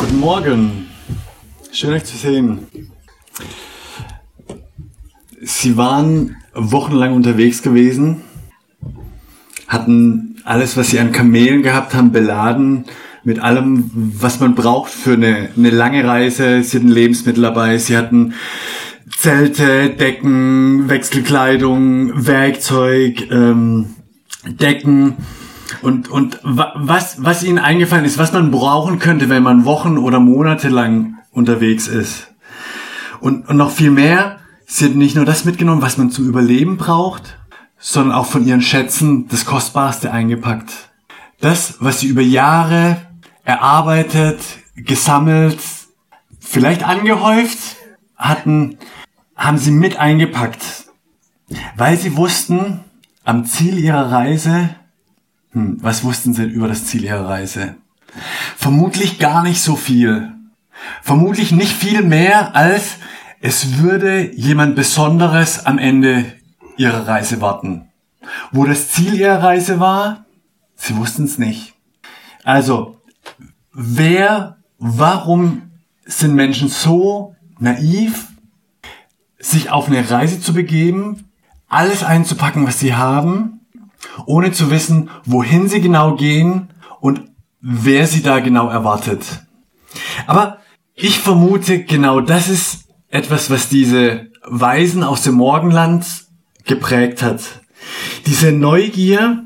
Guten Morgen. Schön euch zu sehen. Sie waren wochenlang unterwegs gewesen, hatten alles, was sie an Kamelen gehabt haben, beladen mit allem, was man braucht für eine, eine lange Reise. Sie hatten Lebensmittel dabei, sie hatten Zelte, Decken, Wechselkleidung, Werkzeug, ähm, Decken und, und wa- was, was ihnen eingefallen ist, was man brauchen könnte, wenn man Wochen oder Monate lang unterwegs ist. Und, und noch viel mehr, sie hatten nicht nur das mitgenommen, was man zum Überleben braucht, sondern auch von ihren Schätzen das Kostbarste eingepackt. Das, was sie über Jahre erarbeitet, gesammelt, vielleicht angehäuft hatten, haben sie mit eingepackt. Weil sie wussten, am Ziel ihrer Reise, hm, was wussten sie über das Ziel ihrer Reise? Vermutlich gar nicht so viel. Vermutlich nicht viel mehr, als es würde jemand Besonderes am Ende ihrer Reise warten. Wo das Ziel ihrer Reise war, sie wussten es nicht. Also, wer, warum sind Menschen so naiv, sich auf eine Reise zu begeben, alles einzupacken, was sie haben, ohne zu wissen, wohin sie genau gehen und wer sie da genau erwartet. Aber ich vermute, genau das ist etwas, was diese Weisen aus dem Morgenland geprägt hat. Diese Neugier,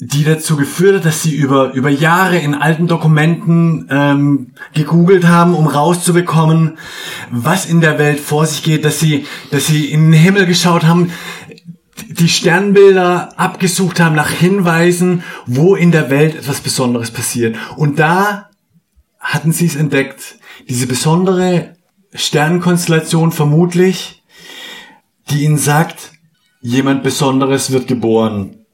die dazu geführt hat, dass sie über, über Jahre in alten Dokumenten ähm, gegoogelt haben, um rauszubekommen, was in der Welt vor sich geht, dass sie, dass sie in den Himmel geschaut haben, die Sternbilder abgesucht haben nach Hinweisen, wo in der Welt etwas Besonderes passiert. Und da hatten sie es entdeckt. Diese besondere Sternkonstellation vermutlich, die ihnen sagt, jemand Besonderes wird geboren.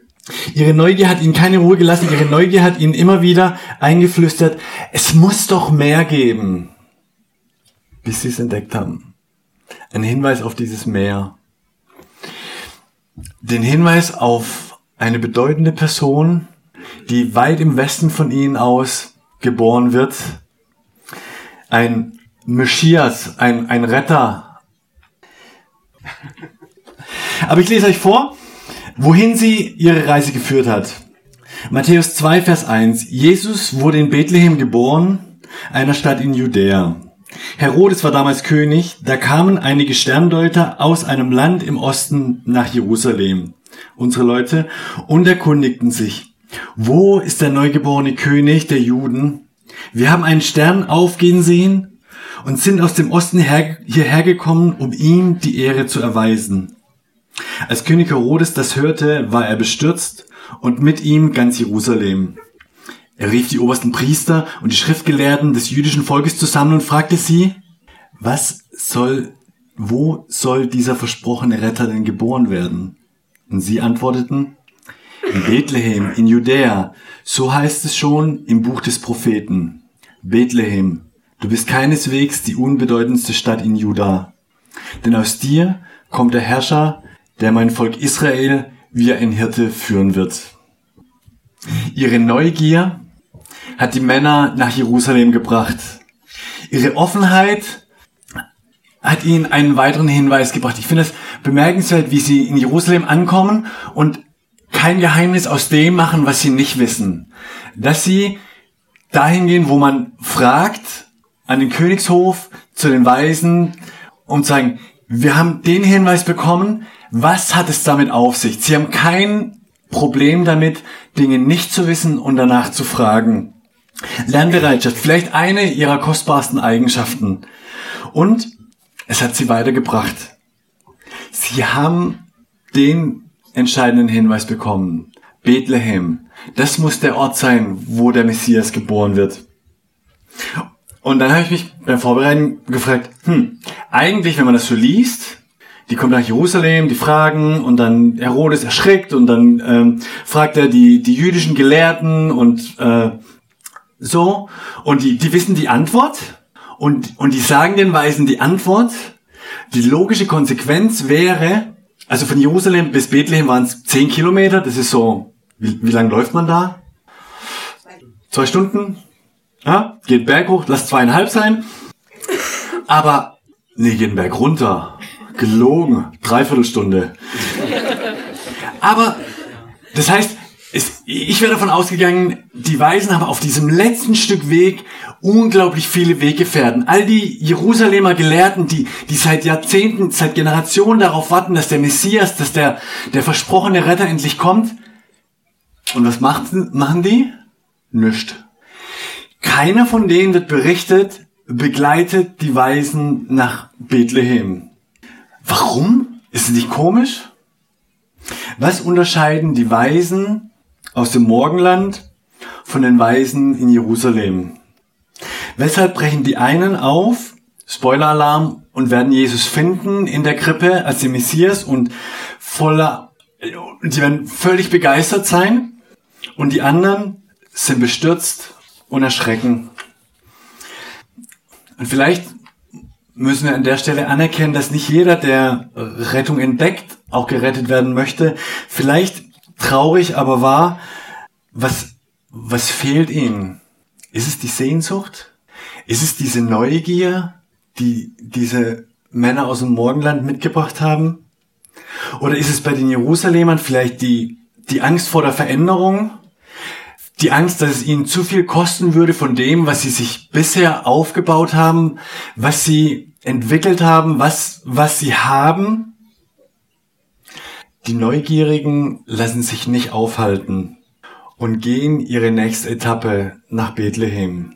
Ihre Neugier hat ihnen keine Ruhe gelassen, ihre Neugier hat ihnen immer wieder eingeflüstert, es muss doch mehr geben, bis sie es entdeckt haben. Ein Hinweis auf dieses Meer. Den Hinweis auf eine bedeutende Person, die weit im Westen von ihnen aus geboren wird. Ein Messias, ein, ein Retter. Aber ich lese euch vor, wohin sie ihre Reise geführt hat. Matthäus 2, Vers 1. Jesus wurde in Bethlehem geboren, einer Stadt in Judäa. Herodes war damals König, da kamen einige Sterndeuter aus einem Land im Osten nach Jerusalem, unsere Leute, und erkundigten sich, wo ist der neugeborene König der Juden? Wir haben einen Stern aufgehen sehen und sind aus dem Osten her hierher gekommen, um ihm die Ehre zu erweisen. Als König Herodes das hörte, war er bestürzt und mit ihm ganz Jerusalem. Er rief die obersten Priester und die Schriftgelehrten des jüdischen Volkes zusammen und fragte sie, was soll, wo soll dieser versprochene Retter denn geboren werden? Und sie antworteten, in Bethlehem, in Judäa, so heißt es schon im Buch des Propheten. Bethlehem, du bist keineswegs die unbedeutendste Stadt in Juda, denn aus dir kommt der Herrscher, der mein Volk Israel wie ein Hirte führen wird. Ihre Neugier hat die Männer nach Jerusalem gebracht. Ihre Offenheit hat ihnen einen weiteren Hinweis gebracht. Ich finde es bemerkenswert, wie sie in Jerusalem ankommen und kein Geheimnis aus dem machen, was sie nicht wissen. Dass sie dahin gehen, wo man fragt, an den Königshof, zu den Weisen und sagen, wir haben den Hinweis bekommen, was hat es damit auf sich? Sie haben kein Problem damit, Dinge nicht zu wissen und danach zu fragen. Lernbereitschaft, vielleicht eine ihrer kostbarsten Eigenschaften. Und es hat sie weitergebracht. Sie haben den entscheidenden Hinweis bekommen. Bethlehem. Das muss der Ort sein, wo der Messias geboren wird. Und dann habe ich mich beim Vorbereiten gefragt, hm, eigentlich, wenn man das so liest, die kommen nach Jerusalem, die fragen und dann Herodes erschrickt und dann ähm, fragt er die, die jüdischen Gelehrten und äh, so und die, die wissen die Antwort und, und die sagen den Weisen die Antwort. Die logische Konsequenz wäre, also von Jerusalem bis Bethlehem waren es zehn Kilometer, das ist so, wie, wie lang läuft man da? Zwei Stunden? Ja, geht Berg hoch, lass zweieinhalb sein. Aber, nee, geht den Berg runter. Gelogen. Dreiviertelstunde. Aber, das heißt, es, ich wäre davon ausgegangen, die Weisen haben auf diesem letzten Stück Weg unglaublich viele Weggefährten. All die Jerusalemer Gelehrten, die, die seit Jahrzehnten, seit Generationen darauf warten, dass der Messias, dass der, der versprochene Retter endlich kommt. Und was machen, machen die? Nischt. Keiner von denen wird berichtet, begleitet die Weisen nach Bethlehem. Warum? Ist es nicht komisch? Was unterscheiden die Weisen aus dem Morgenland von den Weisen in Jerusalem? Weshalb brechen die einen auf, Spoiler-Alarm, und werden Jesus finden in der Krippe als den Messias und voller, die werden völlig begeistert sein und die anderen sind bestürzt und erschrecken. Und vielleicht müssen wir an der Stelle anerkennen, dass nicht jeder, der Rettung entdeckt, auch gerettet werden möchte. Vielleicht traurig, aber wahr. Was, was fehlt ihnen? Ist es die Sehnsucht? Ist es diese Neugier, die diese Männer aus dem Morgenland mitgebracht haben? Oder ist es bei den Jerusalemern vielleicht die, die Angst vor der Veränderung? die Angst, dass es ihnen zu viel kosten würde von dem, was sie sich bisher aufgebaut haben, was sie entwickelt haben, was, was sie haben. Die Neugierigen lassen sich nicht aufhalten und gehen ihre nächste Etappe nach Bethlehem.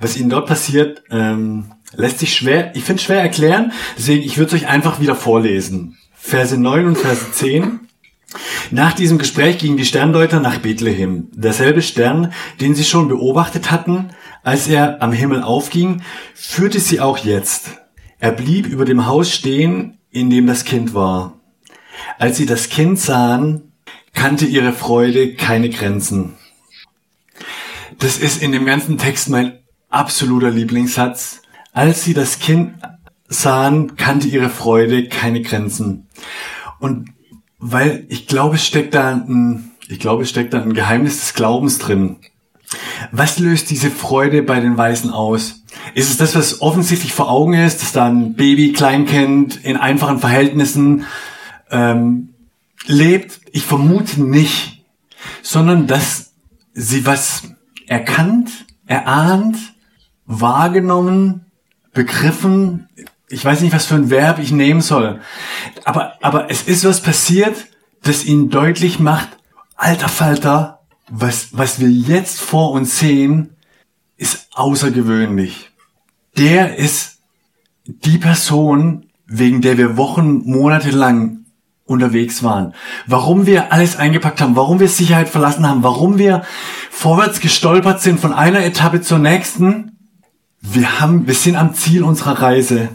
Was ihnen dort passiert, ähm, lässt sich schwer, ich finde schwer erklären, deswegen ich würde es euch einfach wieder vorlesen. Verse 9 und Verse 10. Nach diesem Gespräch gingen die Sterndeuter nach Bethlehem. Derselbe Stern, den sie schon beobachtet hatten, als er am Himmel aufging, führte sie auch jetzt. Er blieb über dem Haus stehen, in dem das Kind war. Als sie das Kind sahen, kannte ihre Freude keine Grenzen. Das ist in dem ganzen Text mein absoluter Lieblingssatz. Als sie das Kind sahen, kannte ihre Freude keine Grenzen. Und weil ich glaube, es steckt da ein, ich glaube, es steckt da ein Geheimnis des Glaubens drin. Was löst diese Freude bei den Weißen aus? Ist es das, was offensichtlich vor Augen ist, dass da ein Baby, Kleinkind in einfachen Verhältnissen ähm, lebt? Ich vermute nicht, sondern dass sie was erkannt, erahnt, wahrgenommen, begriffen, ich weiß nicht, was für ein Verb ich nehmen soll. Aber, aber es ist was passiert, das ihn deutlich macht, alter Falter, was, was wir jetzt vor uns sehen, ist außergewöhnlich. Der ist die Person, wegen der wir Wochen, Monate lang unterwegs waren. Warum wir alles eingepackt haben, warum wir Sicherheit verlassen haben, warum wir vorwärts gestolpert sind von einer Etappe zur nächsten. Wir haben, wir sind am Ziel unserer Reise.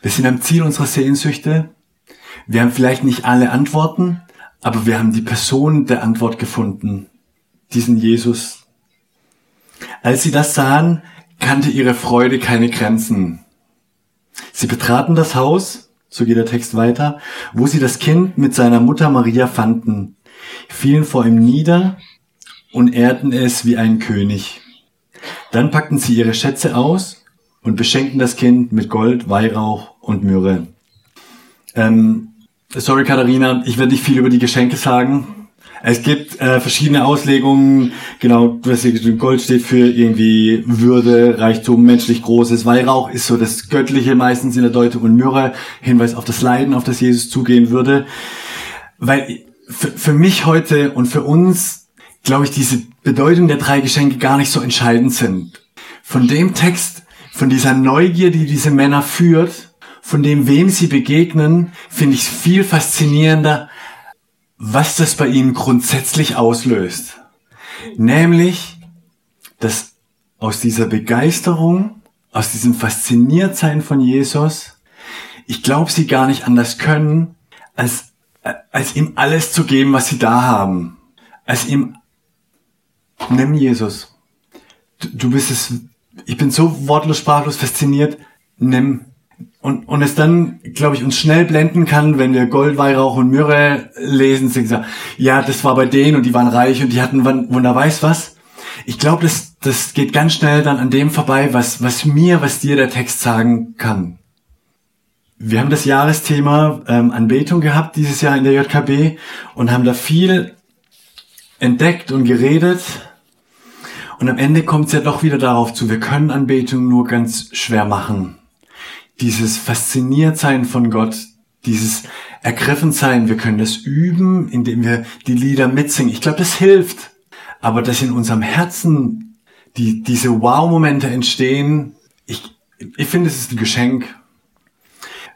Wir sind am Ziel unserer Sehnsüchte. Wir haben vielleicht nicht alle Antworten, aber wir haben die Person der Antwort gefunden. Diesen Jesus. Als sie das sahen, kannte ihre Freude keine Grenzen. Sie betraten das Haus, so geht der Text weiter, wo sie das Kind mit seiner Mutter Maria fanden, fielen vor ihm nieder und ehrten es wie einen König. Dann packten sie ihre Schätze aus und beschenkten das Kind mit Gold, Weihrauch und Myrrhe. Ähm, sorry Katharina, ich werde nicht viel über die Geschenke sagen. Es gibt äh, verschiedene Auslegungen. Genau, was hier Gold steht für irgendwie Würde, Reichtum, menschlich Großes. Weihrauch ist so das Göttliche meistens in der Deutung und Myrrhe Hinweis auf das Leiden, auf das Jesus zugehen würde. Weil für, für mich heute und für uns, glaube ich, diese Bedeutung der drei Geschenke gar nicht so entscheidend sind. Von dem Text von dieser Neugier, die diese Männer führt, von dem, wem sie begegnen, finde ich viel faszinierender, was das bei ihnen grundsätzlich auslöst. Nämlich, dass aus dieser Begeisterung, aus diesem Fasziniertsein von Jesus, ich glaube, sie gar nicht anders können, als, als ihm alles zu geben, was sie da haben. Als ihm, nimm Jesus. Du, du bist es, ich bin so wortlos, sprachlos fasziniert, nimm und, und es dann, glaube ich, uns schnell blenden kann, wenn wir Gold, Weihrauch und Myrrhe lesen, sie sagen, ja, das war bei denen und die waren reich und die hatten Wunder weiß was. Ich glaube, das, das geht ganz schnell dann an dem vorbei, was, was mir, was dir der Text sagen kann. Wir haben das Jahresthema ähm, Anbetung gehabt dieses Jahr in der JKB und haben da viel entdeckt und geredet. Und am Ende kommt es ja doch wieder darauf zu, wir können Anbetung nur ganz schwer machen dieses Fasziniertsein von Gott, dieses Ergriffensein, wir können das üben, indem wir die Lieder mitsingen. Ich glaube, das hilft. Aber dass in unserem Herzen die, diese Wow-Momente entstehen, ich, ich finde, es ist ein Geschenk.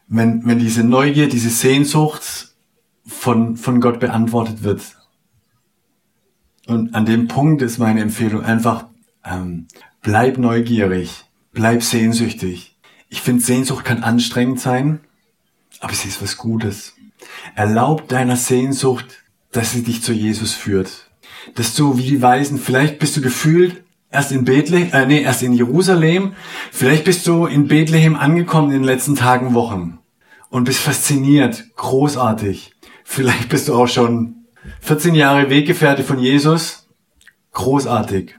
Wenn, wenn diese Neugier, diese Sehnsucht von, von Gott beantwortet wird. Und an dem Punkt ist meine Empfehlung einfach, ähm, bleib neugierig, bleib sehnsüchtig ich finde, Sehnsucht kann anstrengend sein, aber sie ist was Gutes. Erlaub deiner Sehnsucht, dass sie dich zu Jesus führt. Dass du wie die Weisen, vielleicht bist du gefühlt erst in Bethlehem, äh, nee, erst in Jerusalem, vielleicht bist du in Bethlehem angekommen in den letzten Tagen, Wochen und bist fasziniert, großartig. Vielleicht bist du auch schon 14 Jahre Weggefährte von Jesus, großartig.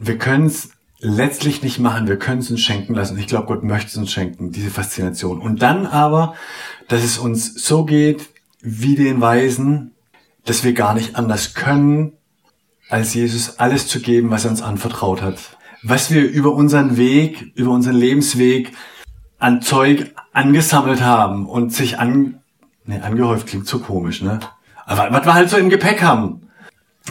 Wir können es letztlich nicht machen. Wir können es uns schenken lassen. Ich glaube, Gott möchte es uns schenken, diese Faszination. Und dann aber, dass es uns so geht wie den Weisen, dass wir gar nicht anders können, als Jesus alles zu geben, was er uns anvertraut hat. Was wir über unseren Weg, über unseren Lebensweg an Zeug angesammelt haben und sich an, ne, angehäuft klingt so komisch, ne? Aber was wir halt so im Gepäck haben.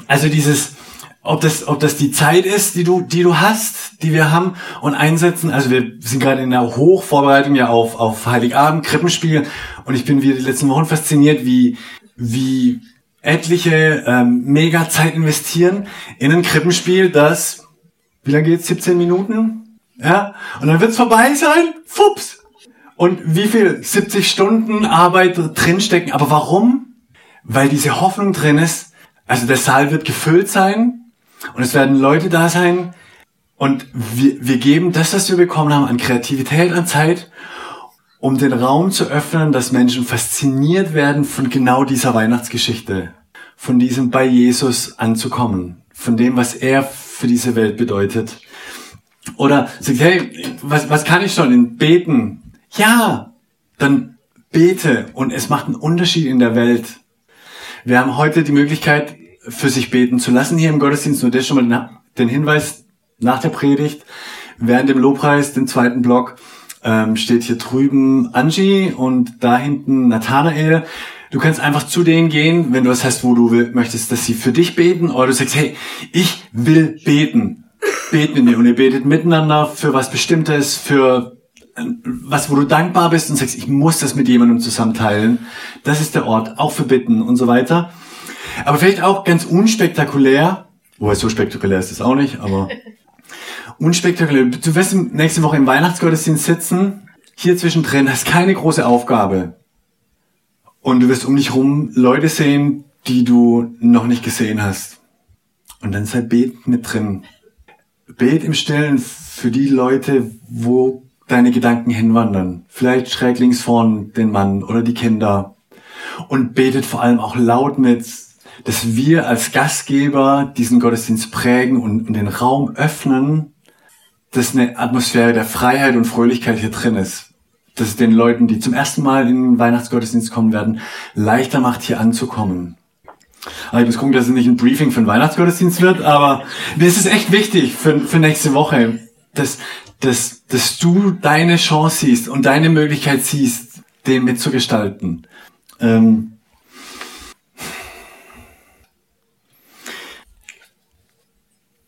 Also dieses, ob das, ob das die Zeit ist, die du, die du hast, die wir haben und einsetzen. Also wir sind gerade in der Hochvorbereitung ja auf, auf Heiligabend, Krippenspiel und ich bin wieder die letzten Wochen fasziniert, wie, wie etliche ähm, mega Zeit investieren in ein Krippenspiel, das, wie lange geht's? 17 Minuten? Ja, und dann wird's vorbei sein. Fups. Und wie viel? 70 Stunden Arbeit drinstecken. Aber warum? Weil diese Hoffnung drin ist, also der Saal wird gefüllt sein, und es werden Leute da sein und wir, wir geben das, was wir bekommen haben, an Kreativität, an Zeit, um den Raum zu öffnen, dass Menschen fasziniert werden von genau dieser Weihnachtsgeschichte, von diesem bei Jesus anzukommen, von dem, was er für diese Welt bedeutet. Oder sagt, hey, was, was kann ich schon? In Beten. Ja, dann bete und es macht einen Unterschied in der Welt. Wir haben heute die Möglichkeit, für sich beten zu lassen hier im Gottesdienst. Nur das schon mal den Hinweis nach der Predigt. Während dem Lobpreis, dem zweiten Block, ähm, steht hier drüben Angie und da hinten Nathanael. Du kannst einfach zu denen gehen, wenn du was hast, wo du möchtest, dass sie für dich beten, oder du sagst, hey, ich will beten. Beten mit mir und ihr betet miteinander für was Bestimmtes, für äh, was, wo du dankbar bist und sagst, ich muss das mit jemandem zusammen teilen. Das ist der Ort, auch für Bitten und so weiter. Aber vielleicht auch ganz unspektakulär, wobei so spektakulär ist es auch nicht, aber unspektakulär. Du wirst nächste Woche im Weihnachtsgottesdienst sitzen, hier zwischendrin, hast keine große Aufgabe. Und du wirst um dich rum Leute sehen, die du noch nicht gesehen hast. Und dann sei Bet mit drin. Bet im Stillen für die Leute, wo deine Gedanken hinwandern. Vielleicht schräg links vorn den Mann oder die Kinder. Und betet vor allem auch laut mit, dass wir als Gastgeber diesen Gottesdienst prägen und, den Raum öffnen, dass eine Atmosphäre der Freiheit und Fröhlichkeit hier drin ist. Dass es den Leuten, die zum ersten Mal in den Weihnachtsgottesdienst kommen werden, leichter macht, hier anzukommen. Aber ich muss gucken, dass es nicht ein Briefing für den Weihnachtsgottesdienst wird, aber das ist echt wichtig für, für nächste Woche, dass, dass, dass du deine Chance siehst und deine Möglichkeit siehst, den mitzugestalten. Ähm,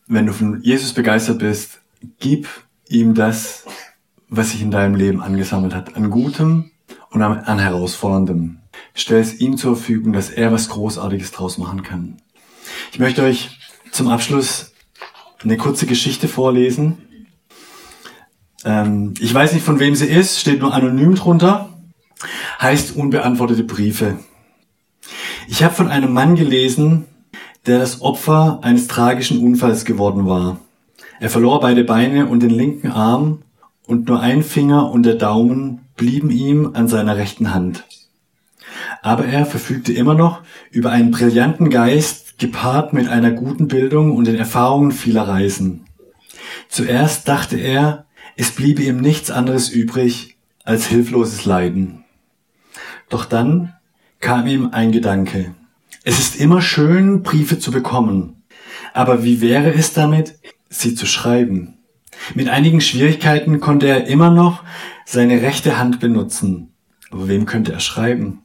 wenn du von Jesus begeistert bist, gib ihm das, was sich in deinem Leben angesammelt hat, an Gutem und an, Herausforderndem. stell es ihm zur Verfügung, dass er was Großartiges draus machen kann. Ich möchte euch zum Abschluss eine kurze Geschichte vorlesen. Ähm, ich weiß nicht, von wem sie ist, steht nur anonym drunter. Heißt unbeantwortete Briefe. Ich habe von einem Mann gelesen, der das Opfer eines tragischen Unfalls geworden war. Er verlor beide Beine und den linken Arm und nur ein Finger und der Daumen blieben ihm an seiner rechten Hand. Aber er verfügte immer noch über einen brillanten Geist, gepaart mit einer guten Bildung und den Erfahrungen vieler Reisen. Zuerst dachte er, es bliebe ihm nichts anderes übrig als hilfloses Leiden. Doch dann kam ihm ein Gedanke. Es ist immer schön, Briefe zu bekommen. Aber wie wäre es damit, sie zu schreiben? Mit einigen Schwierigkeiten konnte er immer noch seine rechte Hand benutzen. Aber wem könnte er schreiben?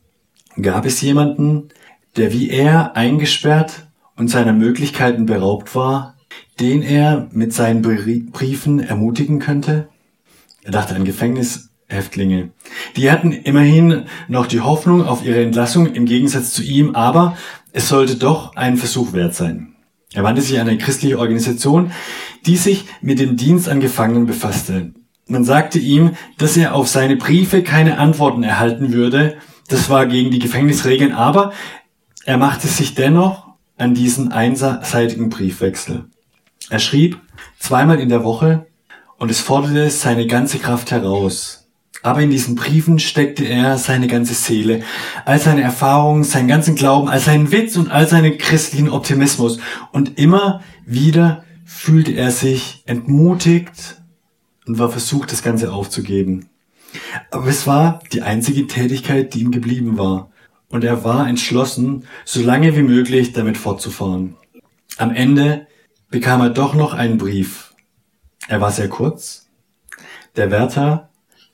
Gab es jemanden, der wie er eingesperrt und seiner Möglichkeiten beraubt war, den er mit seinen Briefen ermutigen könnte? Er dachte an Gefängnishäftlinge. Die hatten immerhin noch die Hoffnung auf ihre Entlassung im Gegensatz zu ihm, aber es sollte doch ein Versuch wert sein. Er wandte sich an eine christliche Organisation, die sich mit dem Dienst an Gefangenen befasste. Man sagte ihm, dass er auf seine Briefe keine Antworten erhalten würde. Das war gegen die Gefängnisregeln, aber er machte sich dennoch an diesen einseitigen Briefwechsel. Er schrieb zweimal in der Woche und es forderte seine ganze Kraft heraus. Aber in diesen Briefen steckte er seine ganze Seele, all seine Erfahrungen, seinen ganzen Glauben, all seinen Witz und all seinen christlichen Optimismus. Und immer wieder fühlte er sich entmutigt und war versucht, das Ganze aufzugeben. Aber es war die einzige Tätigkeit, die ihm geblieben war. Und er war entschlossen, so lange wie möglich damit fortzufahren. Am Ende bekam er doch noch einen Brief. Er war sehr kurz. Der Wärter,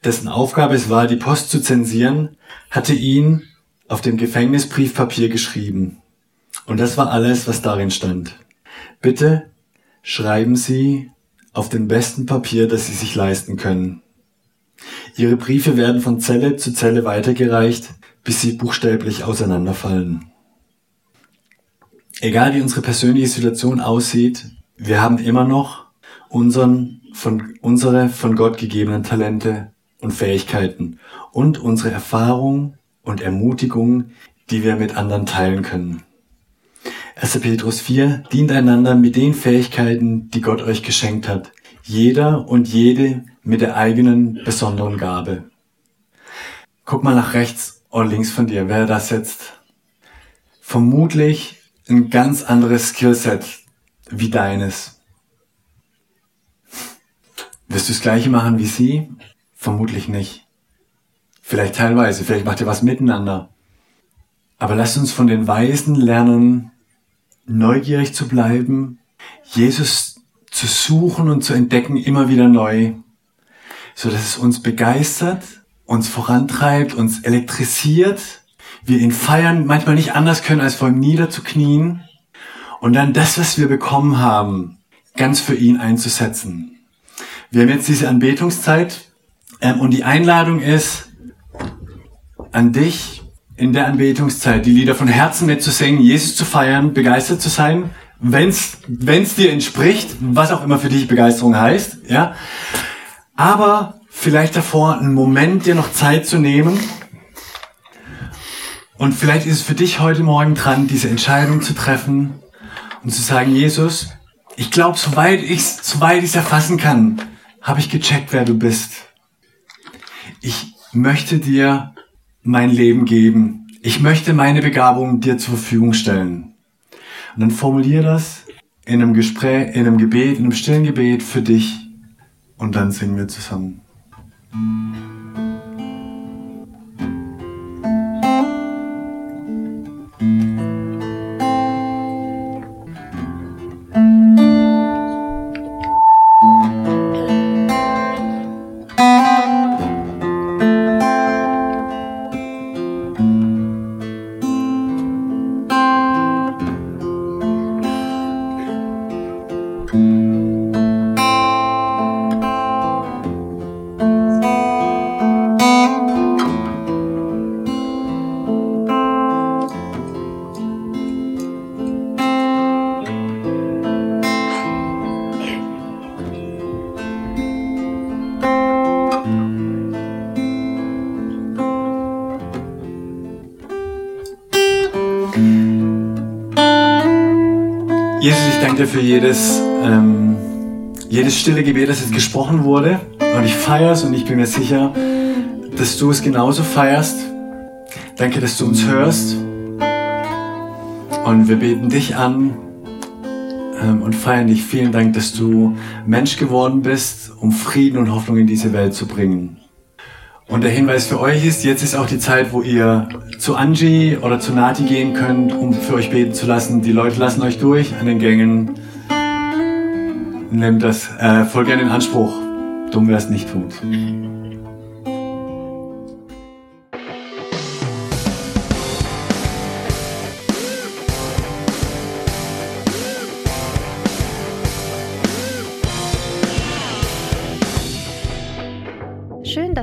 dessen Aufgabe es war, die Post zu zensieren, hatte ihn auf dem Gefängnisbriefpapier geschrieben. Und das war alles, was darin stand. Bitte schreiben Sie auf dem besten Papier, das sie sich leisten können. Ihre Briefe werden von Zelle zu Zelle weitergereicht, bis sie buchstäblich auseinanderfallen. Egal wie unsere persönliche Situation aussieht, wir haben immer noch unseren, von, unsere von Gott gegebenen Talente und Fähigkeiten und unsere Erfahrung und Ermutigung, die wir mit anderen teilen können. 1. Petrus 4 dient einander mit den Fähigkeiten, die Gott euch geschenkt hat. Jeder und jede mit der eigenen besonderen Gabe. Guck mal nach rechts und links von dir, wer das jetzt vermutlich ein ganz anderes Skillset wie deines. Wirst du das gleiche machen wie sie? Vermutlich nicht. Vielleicht teilweise, vielleicht macht ihr was miteinander. Aber lasst uns von den Weisen lernen, neugierig zu bleiben, Jesus zu suchen und zu entdecken immer wieder neu, so dass es uns begeistert, uns vorantreibt, uns elektrisiert, wir ihn feiern, manchmal nicht anders können, als vor ihm niederzuknien und dann das, was wir bekommen haben, ganz für ihn einzusetzen. Wir haben jetzt diese Anbetungszeit ähm, und die Einladung ist an dich, in der Anbetungszeit die Lieder von Herzen mitzusingen, Jesus zu feiern, begeistert zu sein, wenn's wenn's dir entspricht, was auch immer für dich Begeisterung heißt, ja. Aber vielleicht davor einen Moment dir noch Zeit zu nehmen und vielleicht ist es für dich heute Morgen dran, diese Entscheidung zu treffen und zu sagen, Jesus, ich glaube, soweit ich soweit ich es erfassen kann, habe ich gecheckt, wer du bist. Ich möchte dir mein Leben geben. Ich möchte meine Begabung dir zur Verfügung stellen. Und dann formulier das in einem Gespräch, in einem Gebet, in einem stillen Gebet für dich. Und dann singen wir zusammen. Jesus, ich danke dir für jedes, ähm, jedes stille Gebet, das jetzt gesprochen wurde. Und ich feiere es und ich bin mir sicher, dass du es genauso feierst. Danke, dass du uns hörst. Und wir beten dich an ähm, und feiern dich. Vielen Dank, dass du Mensch geworden bist, um Frieden und Hoffnung in diese Welt zu bringen. Und der Hinweis für euch ist, jetzt ist auch die Zeit, wo ihr zu Angie oder zu Nati gehen könnt, um für euch beten zu lassen. Die Leute lassen euch durch an den Gängen. Nehmt das äh, voll gerne in Anspruch. Dumm, wer es nicht tut.